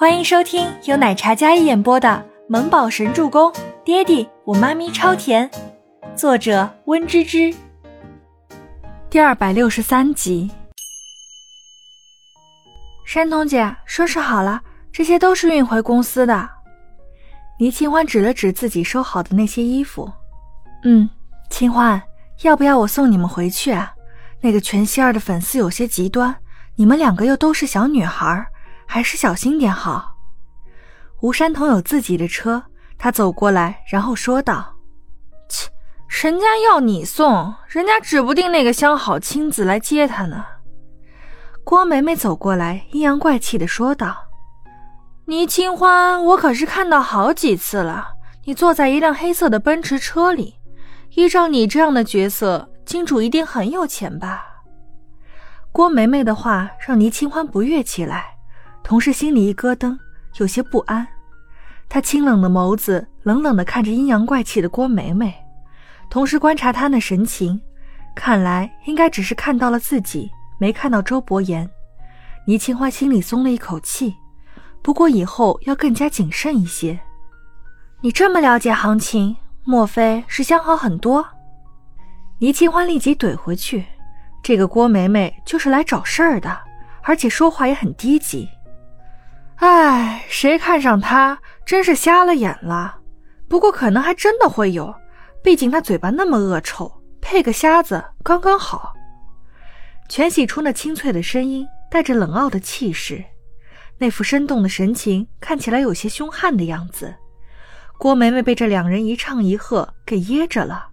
欢迎收听由奶茶嘉一演播的《萌宝神助攻》，爹地我妈咪超甜，作者温芝芝。第二百六十三集。山童姐，收拾好了，这些都是运回公司的。倪清欢指了指自己收好的那些衣服，嗯，清欢，要不要我送你们回去啊？那个全希儿的粉丝有些极端，你们两个又都是小女孩。还是小心点好。吴山童有自己的车，他走过来，然后说道：“切，人家要你送，人家指不定那个相好亲自来接他呢。”郭梅梅走过来，阴阳怪气的说道：“倪清欢，我可是看到好几次了，你坐在一辆黑色的奔驰车里，依照你这样的角色，金主一定很有钱吧？”郭梅梅的话让倪清欢不悦起来。同时心里一咯噔，有些不安。他清冷的眸子冷冷地看着阴阳怪气的郭梅梅，同时观察她那神情，看来应该只是看到了自己，没看到周伯言。倪清欢心里松了一口气，不过以后要更加谨慎一些。你这么了解行情，莫非是相好很多？倪清欢立即怼回去：“这个郭梅梅就是来找事儿的，而且说话也很低级。”唉，谁看上他真是瞎了眼了。不过可能还真的会有，毕竟他嘴巴那么恶臭，配个瞎子刚刚好。全喜初那清脆的声音带着冷傲的气势，那副生动的神情看起来有些凶悍的样子。郭梅梅被这两人一唱一和给噎着了。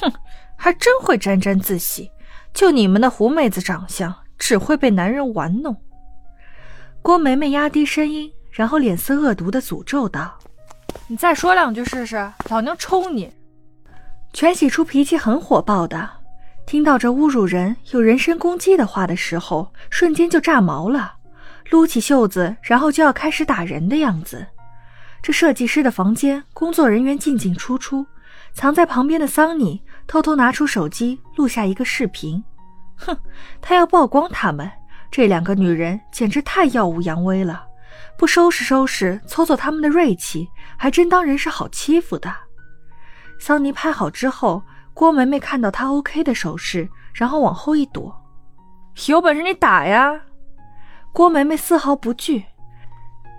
哼，还真会沾沾自喜。就你们那狐妹子长相，只会被男人玩弄。郭梅梅压低声音，然后脸色恶毒的诅咒道：“你再说两句试试，老娘抽你！”全喜初脾气很火爆的，听到这侮辱人、有人身攻击的话的时候，瞬间就炸毛了，撸起袖子，然后就要开始打人的样子。这设计师的房间，工作人员进进出出，藏在旁边的桑尼偷偷拿出手机录下一个视频，哼，他要曝光他们。这两个女人简直太耀武扬威了，不收拾收拾，搓搓他们的锐气，还真当人是好欺负的。桑尼拍好之后，郭梅梅看到他 OK 的手势，然后往后一躲。有本事你打呀！郭梅梅丝毫不惧。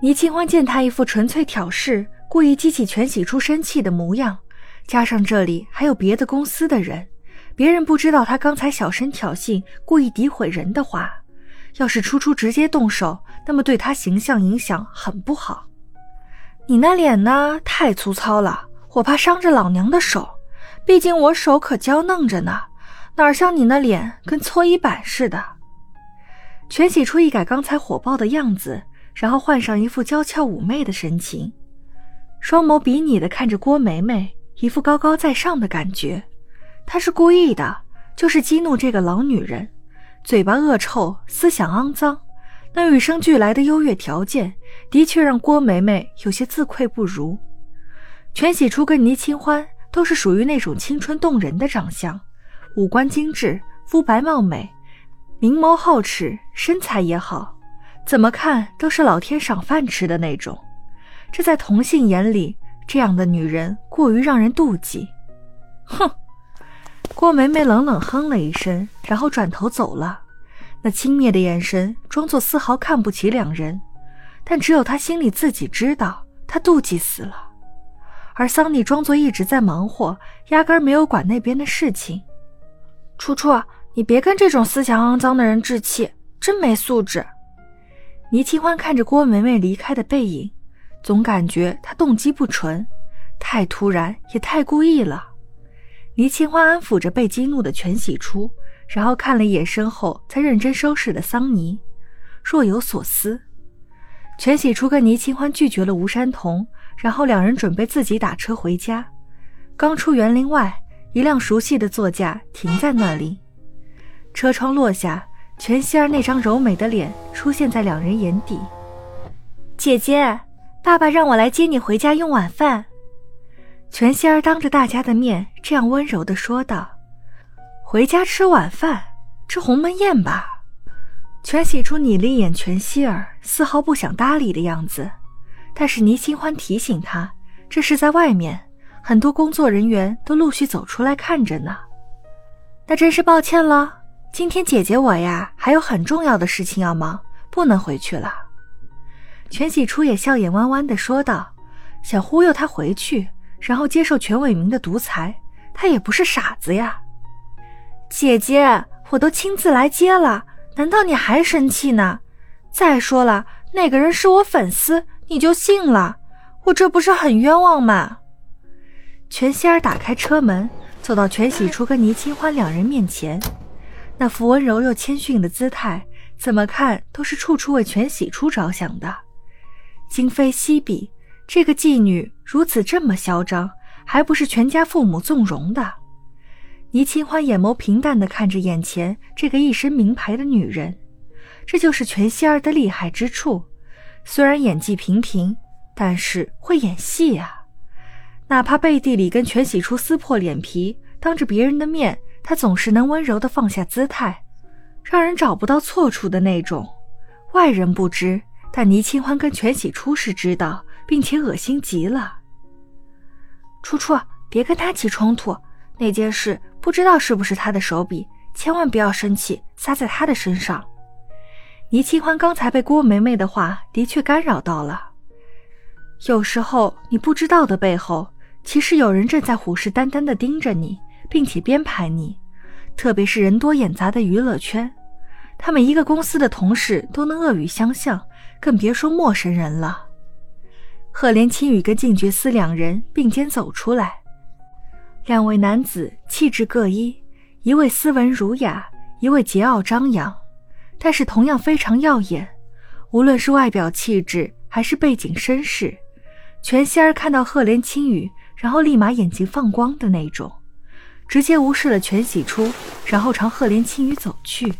倪清欢见她一副纯粹挑事、故意激起全喜初生气的模样，加上这里还有别的公司的人，别人不知道她刚才小声挑衅、故意诋毁人的话。要是初初直接动手，那么对他形象影响很不好。你那脸呢，太粗糙了，我怕伤着老娘的手。毕竟我手可娇嫩着呢，哪像你那脸跟搓衣板似的。全喜初一改刚才火爆的样子，然后换上一副娇俏妩媚的神情，双眸比拟的看着郭梅梅，一副高高在上的感觉。他是故意的，就是激怒这个老女人。嘴巴恶臭，思想肮脏，那与生俱来的优越条件，的确让郭梅梅有些自愧不如。全喜初跟倪清欢都是属于那种青春动人的长相，五官精致，肤白貌美，明眸皓齿，身材也好，怎么看都是老天赏饭吃的那种。这在同性眼里，这样的女人过于让人妒忌。哼。郭梅梅冷冷哼了一声，然后转头走了。那轻蔑的眼神，装作丝毫看不起两人，但只有她心里自己知道，她妒忌死了。而桑尼装作一直在忙活，压根没有管那边的事情。楚楚，你别跟这种思想肮脏的人置气，真没素质。倪清欢看着郭梅梅离开的背影，总感觉她动机不纯，太突然，也太故意了。倪清欢安抚着被激怒的全喜初，然后看了一眼身后在认真收拾的桑尼，若有所思。全喜初跟倪清欢拒绝了吴山童，然后两人准备自己打车回家。刚出园林外，一辆熟悉的座驾停在那里，车窗落下，全希儿那张柔美的脸出现在两人眼底。姐姐，爸爸让我来接你回家用晚饭。全希儿当着大家的面这样温柔的说道：“回家吃晚饭，吃鸿门宴吧。”全喜初睨了一眼全希儿，丝毫不想搭理的样子。但是倪清欢提醒他，这是在外面，很多工作人员都陆续走出来看着呢。那真是抱歉了，今天姐姐我呀还有很重要的事情要忙，不能回去了。全喜初也笑眼弯弯的说道，想忽悠他回去，然后接受全伟明的独裁，他也不是傻子呀。姐姐，我都亲自来接了。难道你还生气呢？再说了，那个人是我粉丝，你就信了？我这不是很冤枉吗？全仙儿打开车门，走到全喜初跟倪清欢两人面前，那副温柔又谦逊的姿态，怎么看都是处处为全喜初着想的。今非昔比，这个妓女如此这么嚣张，还不是全家父母纵容的？倪清欢眼眸平淡地看着眼前这个一身名牌的女人，这就是全希儿的厉害之处。虽然演技平平，但是会演戏啊！哪怕背地里跟全喜初撕破脸皮，当着别人的面，她总是能温柔地放下姿态，让人找不到错处的那种。外人不知，但倪清欢跟全喜初是知道，并且恶心极了。楚楚，别跟他起冲突，那件事。不知道是不是他的手笔，千万不要生气，撒在他的身上。倪清欢刚才被郭梅梅的话的确干扰到了。有时候你不知道的背后，其实有人正在虎视眈眈地盯着你，并且编排你。特别是人多眼杂的娱乐圈，他们一个公司的同事都能恶语相向，更别说陌生人了。赫连青羽跟静觉司两人并肩走出来。两位男子气质各异，一位斯文儒雅，一位桀骜张扬，但是同样非常耀眼。无论是外表气质，还是背景身世，全仙儿看到赫连青羽，然后立马眼睛放光的那种，直接无视了全喜初，然后朝赫连青羽走去。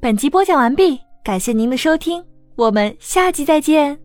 本集播讲完毕，感谢您的收听，我们下集再见。